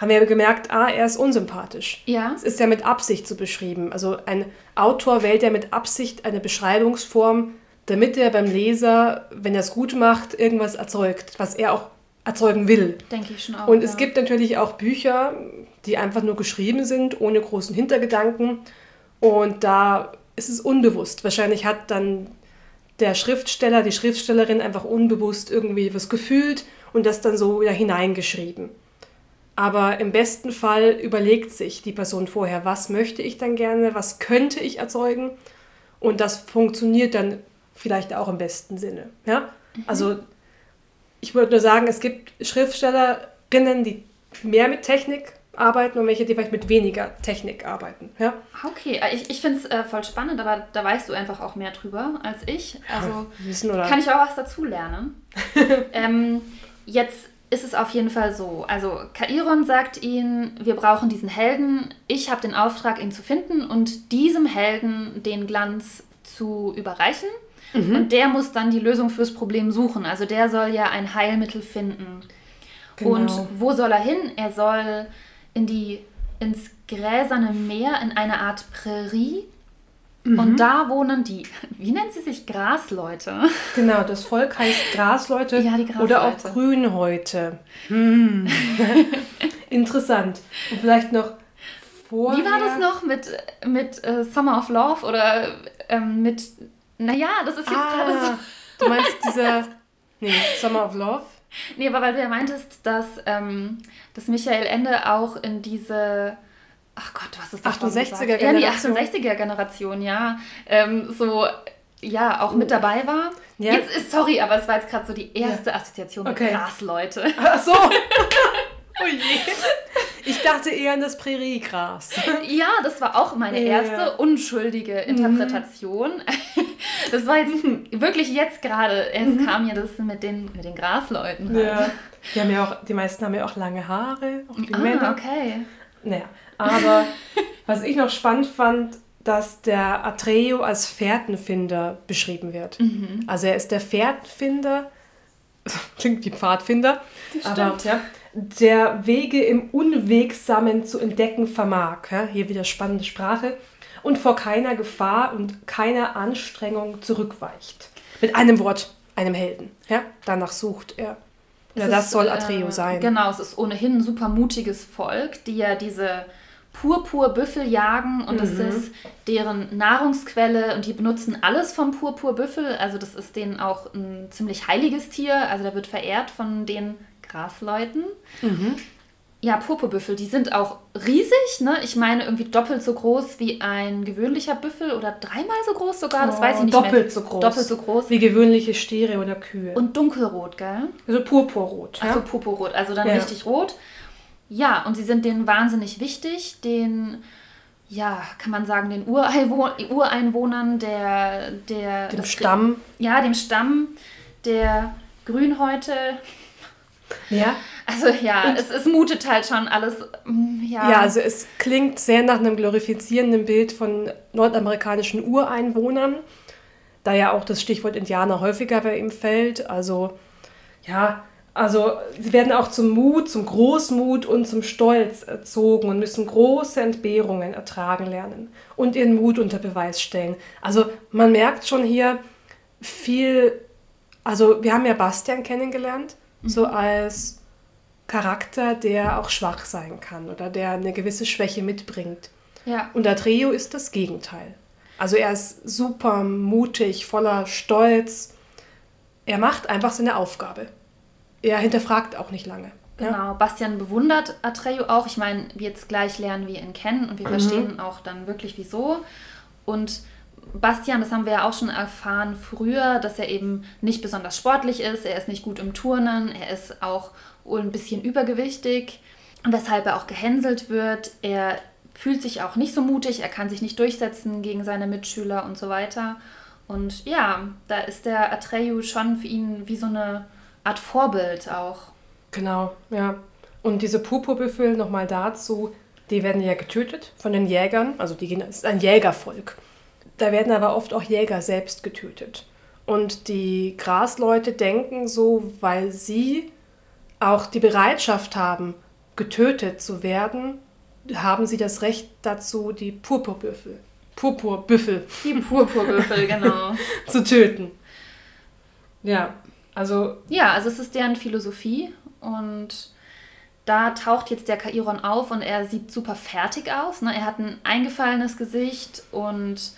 haben wir gemerkt, ah, er ist unsympathisch. Ja. Es ist ja mit Absicht so beschrieben. Also ein Autor wählt ja mit Absicht eine Beschreibungsform, damit er beim Leser, wenn er es gut macht, irgendwas erzeugt, was er auch erzeugen will. Denke ich schon auch. Und ja. es gibt natürlich auch Bücher, die einfach nur geschrieben sind, ohne großen Hintergedanken. Und da ist es unbewusst. Wahrscheinlich hat dann der Schriftsteller, die Schriftstellerin einfach unbewusst irgendwie was gefühlt und das dann so wieder hineingeschrieben. Aber im besten Fall überlegt sich die Person vorher, was möchte ich dann gerne, was könnte ich erzeugen. Und das funktioniert dann vielleicht auch im besten Sinne. Ja? Mhm. Also ich würde nur sagen, es gibt Schriftstellerinnen, die mehr mit Technik arbeiten und welche, die vielleicht mit weniger Technik arbeiten. Ja? Okay, äh, ich, ich finde es äh, voll spannend, aber da weißt du einfach auch mehr drüber als ich. Also ja, kann ich auch was dazu lernen. ähm, jetzt ist es auf jeden Fall so. Also Kairon sagt ihnen, wir brauchen diesen Helden. Ich habe den Auftrag, ihn zu finden und diesem Helden den Glanz zu überreichen. Mhm. Und der muss dann die Lösung fürs Problem suchen. Also der soll ja ein Heilmittel finden. Genau. Und wo soll er hin? Er soll in die, ins gräserne Meer, in eine Art Prärie. Mhm. Und da wohnen die, wie nennt sie sich, Grasleute? Genau, das Volk heißt Grasleute ja, die Grasleute. oder auch Grünhäute. Hm. Interessant. Und vielleicht noch vorher... Wie war das noch mit, mit uh, Summer of Love oder ähm, mit naja, das ist jetzt ah, gerade so. Du meinst dieser. Nee, Summer of Love? Nee, aber weil du ja meintest, dass, ähm, dass Michael Ende auch in diese. Ach Gott, was ist das? 68er Generation. Ja, die 68er Generation, ja. Ähm, so, ja, auch mit oh. dabei war. Ja. Jetzt ist, sorry, aber es war jetzt gerade so die erste ja. Assoziation okay. mit Grasleute. Ach so. oh je. Ich dachte eher an das Präriegras. Ja, das war auch meine erste ja. unschuldige Interpretation. Mhm. Das war jetzt wirklich jetzt gerade, es mhm. kam ja das mit den, mit den Grasleuten. Halt. Ja. Die, haben ja auch, die meisten haben ja auch lange Haare, auch die ah, Männer. okay. Naja, aber was ich noch spannend fand, dass der Atreo als Fährtenfinder beschrieben wird. Mhm. Also er ist der Fährtenfinder, klingt wie Pfadfinder, aber ja, der Wege im Unwegsamen zu entdecken vermag. Ja, hier wieder spannende Sprache und vor keiner Gefahr und keiner Anstrengung zurückweicht. Mit einem Wort, einem Helden. Ja? Danach sucht er. Ja, das ist, soll Atreo äh, sein. Genau, es ist ohnehin ein super mutiges Volk, die ja diese Purpurbüffel jagen und mhm. das ist deren Nahrungsquelle und die benutzen alles vom Purpurbüffel. Also das ist denen auch ein ziemlich heiliges Tier. Also der wird verehrt von den Grasleuten. Mhm. Ja, Purpurbüffel, die sind auch riesig, ne? Ich meine irgendwie doppelt so groß wie ein gewöhnlicher Büffel oder dreimal so groß sogar, das oh, weiß ich nicht doppelt mehr. so groß. Doppelt so groß. Wie gewöhnliche Stiere oder Kühe. Und dunkelrot, gell? Also purpurrot. Ja? Also purpurrot, also dann ja. richtig rot. Ja, und sie sind denen wahnsinnig wichtig, den ja, kann man sagen, den Ureinwohnern der der dem Stamm. Ja, dem Stamm der Grünhäute. Ja. Also ja, es, es mutet halt schon alles. Mm, ja. ja, also es klingt sehr nach einem glorifizierenden Bild von nordamerikanischen Ureinwohnern, da ja auch das Stichwort Indianer häufiger bei ihm fällt. Also ja, also sie werden auch zum Mut, zum Großmut und zum Stolz erzogen und müssen große Entbehrungen ertragen lernen und ihren Mut unter Beweis stellen. Also man merkt schon hier viel, also wir haben ja Bastian kennengelernt, mhm. so als Charakter, der auch schwach sein kann oder der eine gewisse Schwäche mitbringt. Ja. Und Atreo ist das Gegenteil. Also er ist super mutig, voller Stolz. Er macht einfach seine Aufgabe. Er hinterfragt auch nicht lange. Genau, ja? Bastian bewundert Atreo auch. Ich meine, jetzt gleich lernen wir ihn kennen und wir mhm. verstehen auch dann wirklich wieso. Und Bastian, das haben wir ja auch schon erfahren früher, dass er eben nicht besonders sportlich ist, er ist nicht gut im Turnen, er ist auch ein bisschen übergewichtig, weshalb er auch gehänselt wird. Er fühlt sich auch nicht so mutig, er kann sich nicht durchsetzen gegen seine Mitschüler und so weiter. Und ja, da ist der Atreyu schon für ihn wie so eine Art Vorbild auch. Genau, ja. Und diese Purpurbüffel, nochmal dazu, die werden ja getötet von den Jägern. Also die gehen, ist ein Jägervolk. Da werden aber oft auch Jäger selbst getötet. Und die Grasleute denken so, weil sie auch die Bereitschaft haben, getötet zu werden, haben sie das Recht dazu, die Purpurbüffel, Purpurbüffel, die Purpurbüffel, genau, zu töten. Ja, also. Ja, also es ist deren Philosophie und da taucht jetzt der Kairon auf und er sieht super fertig aus. Ne? Er hat ein eingefallenes Gesicht und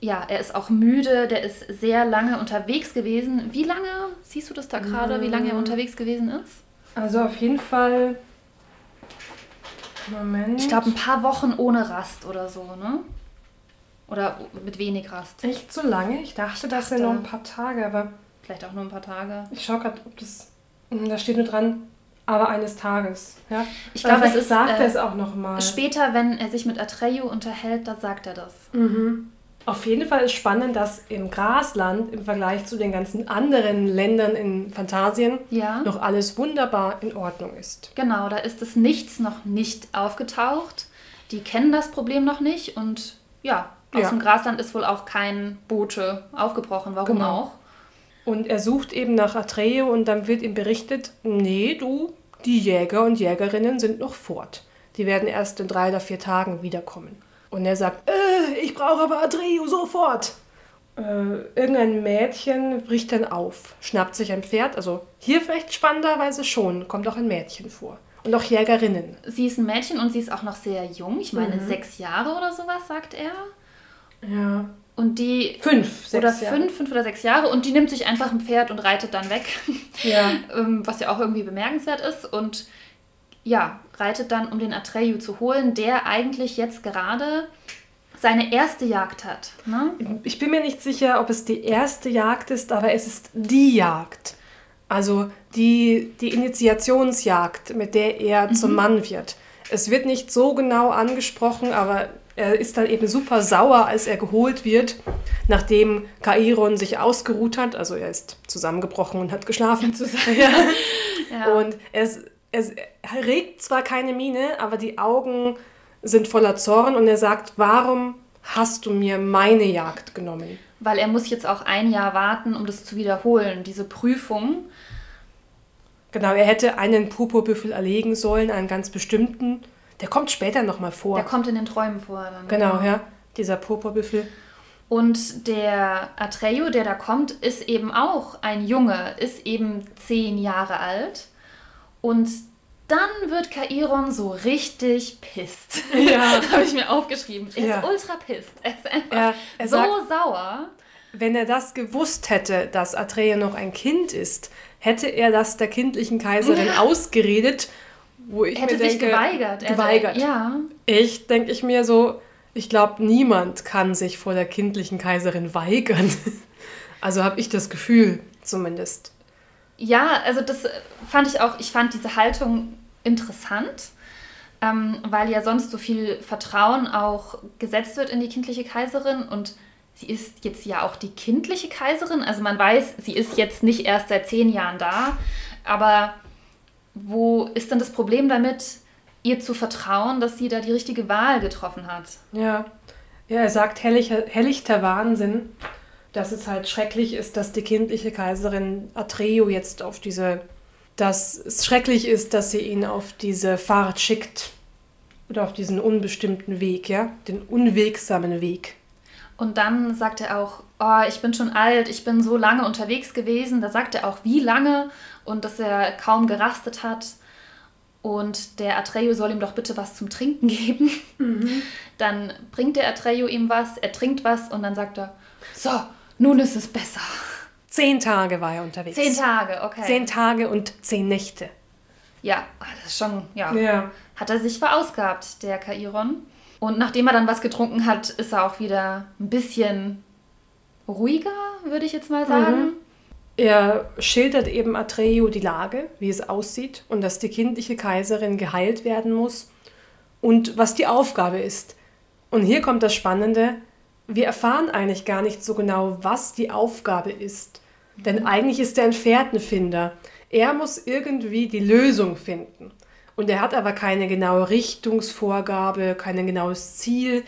ja, er ist auch müde, der ist sehr lange unterwegs gewesen. Wie lange siehst du das da gerade, wie lange er unterwegs gewesen ist? Also auf jeden Fall. Moment. Ich glaube, ein paar Wochen ohne Rast oder so, ne? Oder mit wenig Rast. Echt so lange? Ich dachte, ich das sind nur ein paar Tage, aber. Vielleicht auch nur ein paar Tage. Ich schaue gerade, ob das. Hm, da steht nur dran, aber eines Tages. Ja? Ich glaube, es ist. sagt äh, er es auch nochmal. Später, wenn er sich mit Atreyu unterhält, da sagt er das. Mhm. Auf jeden Fall ist spannend, dass im Grasland im Vergleich zu den ganzen anderen Ländern in Phantasien ja. noch alles wunderbar in Ordnung ist. Genau, da ist das Nichts noch nicht aufgetaucht. Die kennen das Problem noch nicht und ja, aus ja. dem Grasland ist wohl auch kein Bote aufgebrochen. Warum genau. auch? Und er sucht eben nach Atreo und dann wird ihm berichtet, nee, du, die Jäger und Jägerinnen sind noch fort. Die werden erst in drei oder vier Tagen wiederkommen. Und er sagt, äh, ich brauche aber Atreo sofort. Äh, irgendein Mädchen bricht dann auf, schnappt sich ein Pferd. Also hier vielleicht spannenderweise schon, kommt auch ein Mädchen vor. Und auch Jägerinnen. Sie ist ein Mädchen und sie ist auch noch sehr jung. Ich meine, mhm. sechs Jahre oder sowas, sagt er. Ja. Und die. Fünf, sechs Oder Jahre. fünf, fünf oder sechs Jahre. Und die nimmt sich einfach ein Pferd und reitet dann weg. Ja. Ähm, was ja auch irgendwie bemerkenswert ist. Und ja, reitet dann, um den Atreyu zu holen, der eigentlich jetzt gerade seine erste Jagd hat. Ne? Ich bin mir nicht sicher, ob es die erste Jagd ist, aber es ist die Jagd. Also die, die Initiationsjagd, mit der er mhm. zum Mann wird. Es wird nicht so genau angesprochen, aber er ist dann eben super sauer, als er geholt wird, nachdem Kairon sich ausgeruht hat. Also er ist zusammengebrochen und hat geschlafen. ja. ja. Und er, ist, er regt zwar keine Miene, aber die Augen sind voller Zorn und er sagt, warum hast du mir meine Jagd genommen? Weil er muss jetzt auch ein Jahr warten, um das zu wiederholen, diese Prüfung. Genau, er hätte einen Purpurbüffel erlegen sollen, einen ganz bestimmten. Der kommt später nochmal vor. Der kommt in den Träumen vor. Dann, genau, genau, ja, dieser Purpurbüffel. Und der Atreyu, der da kommt, ist eben auch ein Junge, ist eben zehn Jahre alt. Und dann wird Kairon so richtig pisst. Ja. Habe ich mir aufgeschrieben. Er ja. ist ultra pisst. Er ist einfach er, er so sagt, sauer. Wenn er das gewusst hätte, dass Atreya noch ein Kind ist, hätte er das der kindlichen Kaiserin ja. ausgeredet, wo ich hätte mir denke, sich geweigert. Geweigert. Ja. Ich denke ich mir so, ich glaube, niemand kann sich vor der kindlichen Kaiserin weigern. Also habe ich das Gefühl zumindest. Ja, also das fand ich auch, ich fand diese Haltung interessant, ähm, weil ja sonst so viel Vertrauen auch gesetzt wird in die kindliche Kaiserin und sie ist jetzt ja auch die kindliche Kaiserin. Also man weiß, sie ist jetzt nicht erst seit zehn Jahren da, aber wo ist denn das Problem damit, ihr zu vertrauen, dass sie da die richtige Wahl getroffen hat? Ja, ja er sagt hellichter, hellichter Wahnsinn, dass es halt schrecklich ist, dass die kindliche Kaiserin Atreo jetzt auf diese dass es schrecklich ist, dass sie ihn auf diese Fahrt schickt oder auf diesen unbestimmten Weg, ja, den unwegsamen Weg. Und dann sagt er auch, oh, ich bin schon alt, ich bin so lange unterwegs gewesen. Da sagt er auch, wie lange und dass er kaum gerastet hat. Und der Atreyu soll ihm doch bitte was zum Trinken geben. Mhm. Dann bringt der Atreyu ihm was, er trinkt was und dann sagt er, so, nun ist es besser. Zehn Tage war er unterwegs. Zehn Tage, okay. Zehn Tage und zehn Nächte. Ja, das ist schon, ja. ja. Hat er sich verausgabt, der Kairon. Und nachdem er dann was getrunken hat, ist er auch wieder ein bisschen ruhiger, würde ich jetzt mal sagen. Mhm. Er schildert eben Atreyu die Lage, wie es aussieht und dass die kindliche Kaiserin geheilt werden muss und was die Aufgabe ist. Und hier kommt das Spannende, wir erfahren eigentlich gar nicht so genau, was die Aufgabe ist. Denn eigentlich ist er ein Fährtenfinder. Er muss irgendwie die Lösung finden. Und er hat aber keine genaue Richtungsvorgabe, kein genaues Ziel.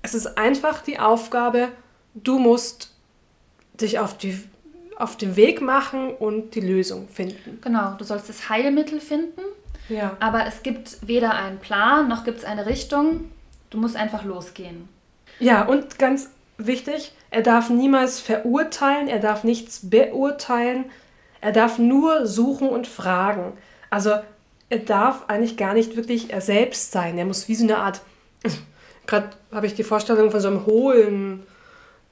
Es ist einfach die Aufgabe, du musst dich auf, die, auf den Weg machen und die Lösung finden. Genau, du sollst das Heilmittel finden. Ja. Aber es gibt weder einen Plan noch gibt es eine Richtung. Du musst einfach losgehen. Ja, und ganz wichtig, er darf niemals verurteilen, er darf nichts beurteilen, er darf nur suchen und fragen. Also er darf eigentlich gar nicht wirklich er selbst sein. Er muss wie so eine Art, gerade habe ich die Vorstellung von so einem hohlen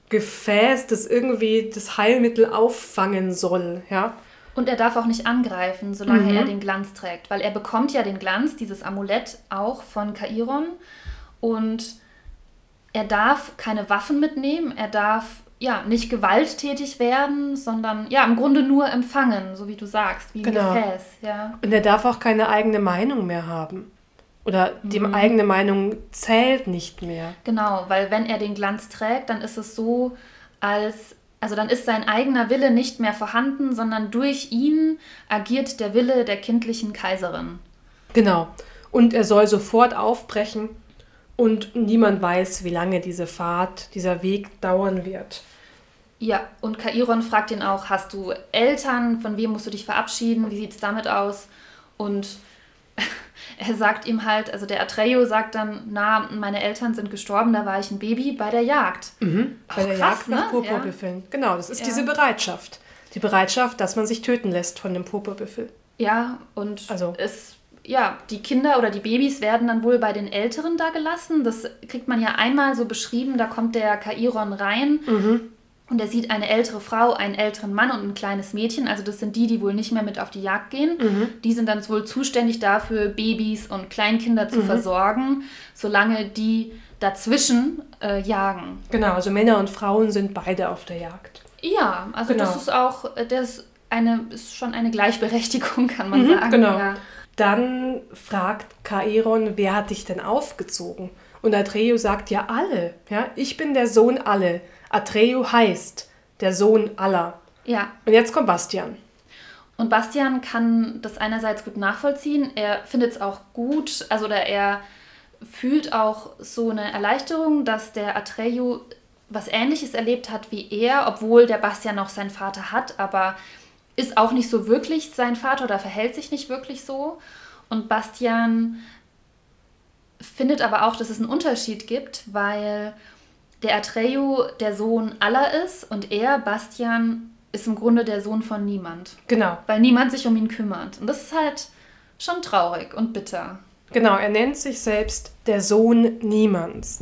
Gefäß, das irgendwie das Heilmittel auffangen soll, ja. Und er darf auch nicht angreifen, solange Mhm. er den Glanz trägt, weil er bekommt ja den Glanz, dieses Amulett auch von Kairon und er darf keine Waffen mitnehmen, er darf ja nicht gewalttätig werden, sondern ja im Grunde nur empfangen, so wie du sagst, wie ein Genau. Gefäß, ja. Und er darf auch keine eigene Meinung mehr haben. Oder die eigene Meinung zählt nicht mehr. Genau, weil wenn er den Glanz trägt, dann ist es so, als also dann ist sein eigener Wille nicht mehr vorhanden, sondern durch ihn agiert der Wille der kindlichen Kaiserin. Genau. Und er soll sofort aufbrechen und niemand weiß, wie lange diese Fahrt, dieser Weg dauern wird. Ja, und Kairon fragt ihn auch, hast du Eltern, von wem musst du dich verabschieden, wie sieht es damit aus? Und er sagt ihm halt, also der Atreyo sagt dann, na, meine Eltern sind gestorben, da war ich ein Baby bei der Jagd. Bei Auch der krass, Jagd nach ne? Purpurbüffeln. Genau, das ist Ja. diese Bereitschaft. Die Bereitschaft, dass man sich töten lässt von dem Purpurbüffel. Ja, und Also- es, ja, die Kinder oder die Babys werden dann wohl bei den Älteren da gelassen. Das kriegt man ja einmal so beschrieben, da kommt der Kairon rein und er sieht eine ältere Frau, einen älteren Mann und ein kleines Mädchen. Also das sind die, die wohl nicht mehr mit auf die Jagd gehen. Die sind dann wohl zuständig dafür, Babys und Kleinkinder zu versorgen, solange die dazwischen äh, jagen. Genau, also Männer und Frauen sind beide auf der Jagd. Ja, also das Genau. ist auch, äh, das eine, ist schon eine Gleichberechtigung, kann man sagen. genau. Ja. Dann fragt Chaeron, wer hat dich denn aufgezogen? Und Atreo sagt ja alle. Ja, ich bin der Sohn alle. Atreo heißt der Sohn aller. ja, Und jetzt kommt Bastian. Und Bastian kann das einerseits gut nachvollziehen. Er findet es auch gut, also oder er fühlt auch so eine Erleichterung, dass der Atreyu was Ähnliches erlebt hat wie er, obwohl der Bastian noch seinen Vater hat, aber ist auch nicht so wirklich sein Vater oder verhält sich nicht wirklich so. Und Bastian findet aber auch, dass es einen Unterschied gibt, weil der Atreyu der Sohn aller ist und er, Bastian, ist im Grunde der Sohn von niemand Genau. weil niemand sich um ihn kümmert. Und das ist halt schon traurig und bitter. Genau, er nennt sich selbst der Sohn Niemands.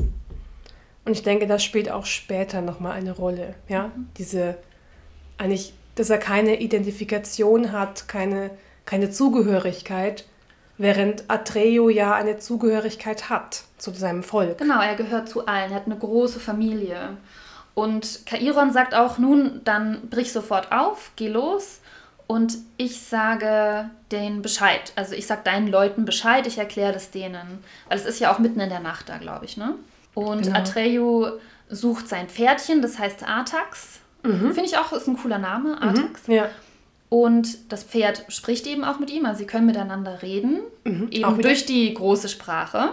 Und ich denke, das spielt auch später nochmal eine Rolle. Ja, diese, eigentlich, dass er keine Identifikation hat, keine, keine Zugehörigkeit, während Atreo ja eine Zugehörigkeit hat zu seinem Volk. Genau, er gehört zu allen, er hat eine große Familie. Und Kairon sagt auch, nun, dann brich sofort auf, geh los. Und ich sage denen Bescheid. Also ich sage deinen Leuten Bescheid, ich erkläre das denen. Weil es ist ja auch mitten in der Nacht da, glaube ich, ne? Und Genau. Atreyu sucht sein Pferdchen, das heißt Artax. Finde ich auch, ist ein cooler Name, Artax. Ja, Und das Pferd spricht eben auch mit ihm, also sie können miteinander reden, Mhm. eben durch die große Sprache.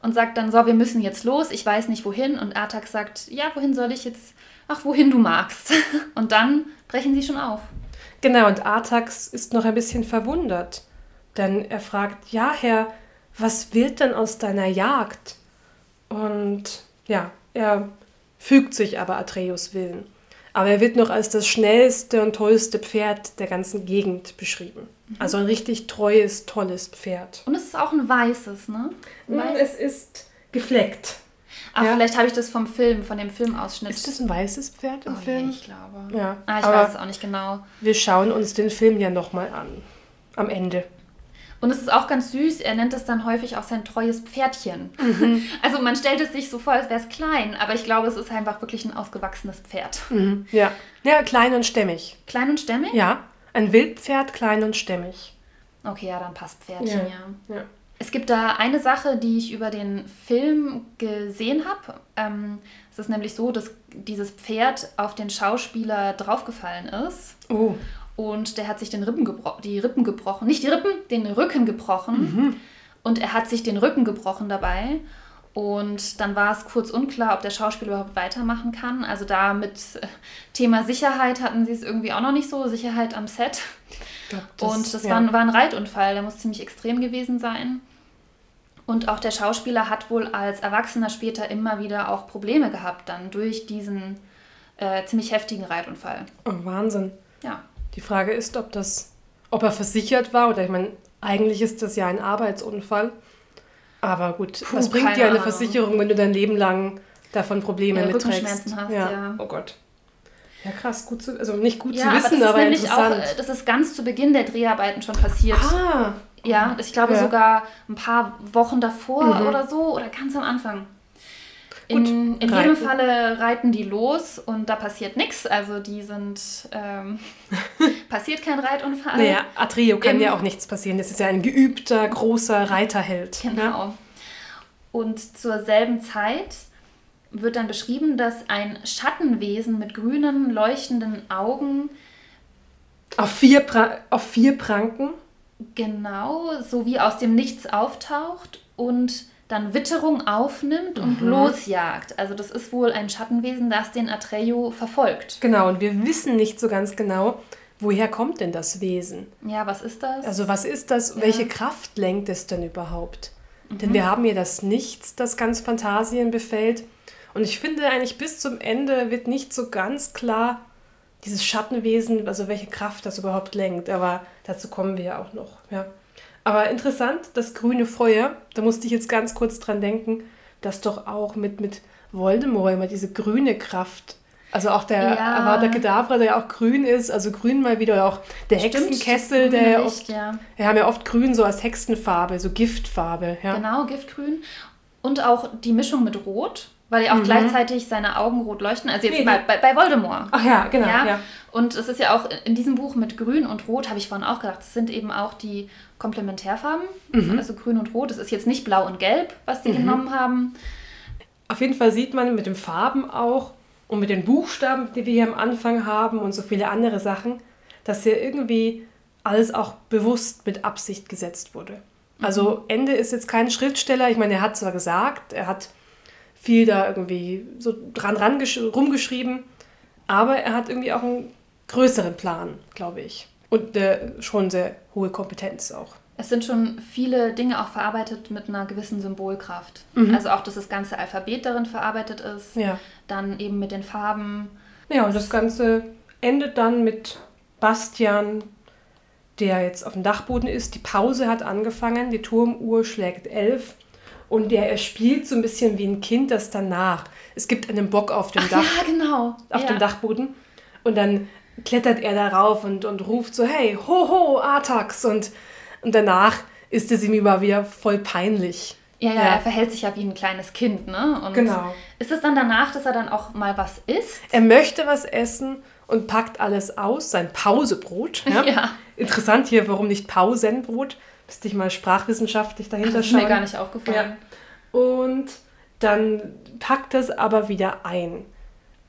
Und sagt dann, so, wir müssen jetzt los, ich weiß nicht wohin. Und Artax sagt, ja, wohin soll ich jetzt? Ach, wohin du magst. Und dann brechen sie schon auf. genau. Und Artax ist noch ein bisschen verwundert, denn er fragt, ja, Herr, was wird denn aus deiner Jagd? Und ja, er fügt sich aber Atreus Willen. Aber er wird noch als das schnellste und tollste Pferd der ganzen Gegend beschrieben. Also ein richtig treues, tolles Pferd. Und es ist auch ein weißes, ne? Ein weißes. Es ist gefleckt. Ach, ja. vielleicht habe ich das vom Film, von dem Filmausschnitt. Ist das ein weißes Pferd im oh, Film? Nee, ich glaube. Ja, Ah, ich aber- weiß es auch nicht genau. Wir schauen uns den Film ja nochmal an. Am Ende. Und es ist auch ganz süß, er nennt es dann häufig auch sein treues Pferdchen. Mhm. Also man stellt es sich so vor, als wäre es klein, aber ich glaube, es ist einfach wirklich ein ausgewachsenes Pferd. Ja. Ja, klein und stämmig. Klein und stämmig? Ja, ein Wildpferd, klein und stämmig. Okay, ja, dann passt Pferdchen, Ja. ja. Ja. Es gibt da eine Sache, die ich über den Film gesehen habe. Ähm, es ist nämlich so, dass dieses Pferd auf den Schauspieler draufgefallen ist. Oh, und der hat sich den Rippen gebro die Rippen gebrochen. Nicht die Rippen, den Rücken gebrochen. Und er hat sich den Rücken gebrochen dabei. Und dann war es kurz unklar, ob der Schauspieler überhaupt weitermachen kann. Also da mit äh, Thema Sicherheit hatten sie es irgendwie auch noch nicht so, Sicherheit am Set. Glaub, das- und das ja. war, ein, war ein Reitunfall, der muss ziemlich extrem gewesen sein. Und auch der Schauspieler hat wohl als Erwachsener später immer wieder auch Probleme gehabt, dann durch diesen äh, ziemlich heftigen Reitunfall. Oh, Wahnsinn. Ja. Die Frage ist, ob das, ob er versichert war oder ich meine, eigentlich ist das ja ein Arbeitsunfall. Aber gut, Puh, was bringt dir eine Ahnung. Versicherung, wenn du dein Leben lang davon Probleme Ja, mitträgst? Hast, ja. Oh Gott. Ja, krass, gut zu, also nicht gut ja, zu wissen, aber aber, das ist nämlich auch, interessant. äh, das ist ganz zu Beginn der Dreharbeiten schon passiert. ah, Ja, ich glaube Ja. sogar ein paar Wochen davor Mhm. oder so oder ganz am Anfang. In, in jedem Falle reiten die los und da passiert nichts. Also die sind, ähm, passiert kein Reitunfall. naja, Atreo kann Im- ja auch nichts passieren. Das ist ja ein geübter, großer Reiterheld. ne? Genau. Und zur selben Zeit wird dann beschrieben, dass ein Schattenwesen mit grünen, leuchtenden Augen Auf vier, pra auf vier Pranken. genau so wie aus dem Nichts auftaucht und dann Witterung aufnimmt und Mhm. losjagt. Also das ist wohl ein Schattenwesen, das den Atreyu verfolgt. Genau, und wir wissen nicht so ganz genau, woher kommt denn das Wesen? Ja, was ist das? Also was ist das? Ja. Mhm. Welche Kraft lenkt es denn überhaupt? Denn wir haben hier das Nichts, das ganz Fantasien befällt. Und ich finde eigentlich bis zum Ende wird nicht so ganz klar, dieses Schattenwesen, also welche Kraft das überhaupt lenkt. Aber dazu kommen wir ja auch noch. Ja. Aber interessant, das grüne Feuer, da musste ich jetzt ganz kurz dran denken, dass doch auch mit, mit Voldemort immer diese grüne Kraft, also auch der Ja. Avada Kedavra, der ja auch grün ist, also grün mal wieder, oder auch der Stimmt, Hexenkessel, der ja oft ja. wir haben ja oft grün so als Hexenfarbe, so Giftfarbe. Ja. Genau, Giftgrün. Und auch die Mischung mit Rot, weil ja auch Mhm. gleichzeitig seine Augen rot leuchten. Also jetzt Nee, bei, bei, bei Voldemort. Ach ja, genau. Ja? Ja. Und es ist ja auch in diesem Buch mit Grün und Rot, habe ich vorhin auch gedacht, das sind eben auch die Komplementärfarben. Mhm. Also Grün und Rot. Es ist jetzt nicht Blau und Gelb, was die genommen haben. Auf jeden Fall sieht man mit den Farben auch und mit den Buchstaben, die wir hier am Anfang haben und so viele andere Sachen, dass hier irgendwie alles auch bewusst mit Absicht gesetzt wurde. Also Ende ist jetzt kein Schriftsteller. Ich meine, er hat zwar gesagt, er hat viel da irgendwie so dran rangesch- rumgeschrieben, aber er hat irgendwie auch einen größeren Plan, glaube ich. Und äh, schon sehr hohe Kompetenz auch. Es sind schon viele Dinge auch verarbeitet mit einer gewissen Symbolkraft. Also auch, dass das ganze Alphabet darin verarbeitet ist. Mhm. Ja. Dann eben mit den Farben. Ja, und das Ganze endet dann mit Bastian, der jetzt auf dem Dachboden ist. Die Pause hat angefangen, die Turmuhr schlägt elf. Und der, er spielt so ein bisschen wie ein Kind, das danach. Es gibt einen Bock auf dem Dach, Ja, genau. auf ja. dem Dachboden. Und dann klettert er darauf und, und ruft so, hey, ho, ho, Artax. Und, und danach ist es ihm über wieder voll peinlich. Ja, ja, Ja. er verhält sich ja wie ein kleines Kind, ne? Und Genau. Ist es dann danach, dass er dann auch mal was isst? Er möchte was essen und packt alles aus, sein Pausebrot. Ja. Ja. Interessant hier, warum nicht Pausenbrot? Müsste ich mal sprachwissenschaftlich dahinter Das ist schauen. mir gar nicht aufgefallen. Und dann packt es aber wieder ein.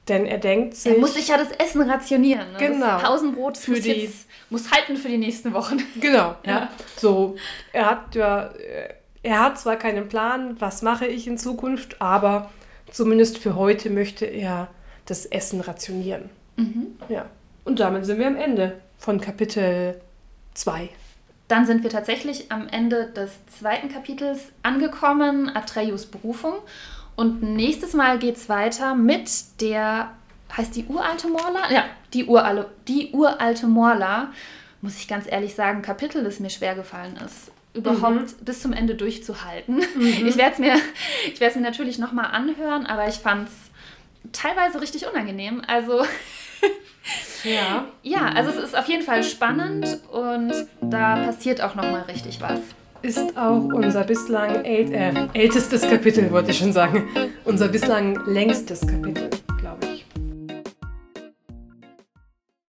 Denn er denkt sich. Er muss sich ja das Essen rationieren. Ne? Genau. Das Pausenbrot Für muss, die- jetzt, muss halten für die nächsten Wochen. Genau, ja. Ja. So, er hat ja, er hat zwar keinen Plan, was mache ich in Zukunft, aber zumindest für heute möchte er das Essen rationieren. Mhm. Ja. Und damit sind wir am Ende von Kapitel 2. Dann sind wir tatsächlich am Ende des zweiten Kapitels angekommen, Atreyus Berufung. Und nächstes Mal geht es weiter mit der, heißt die uralte Morla? Ja, die, uralte, die uralte Morla. Muss ich ganz ehrlich sagen, Kapitel, das mir schwer gefallen ist, überhaupt bis zum Ende durchzuhalten. Ich werde es mir, ich mir natürlich nochmal anhören, aber ich fand es teilweise richtig unangenehm. Also Ja. ja, also es ist auf jeden Fall spannend und da passiert auch nochmal richtig was. Ist auch unser bislang äl äh, ältestes Kapitel, wollte ich schon sagen. Unser bislang längstes Kapitel.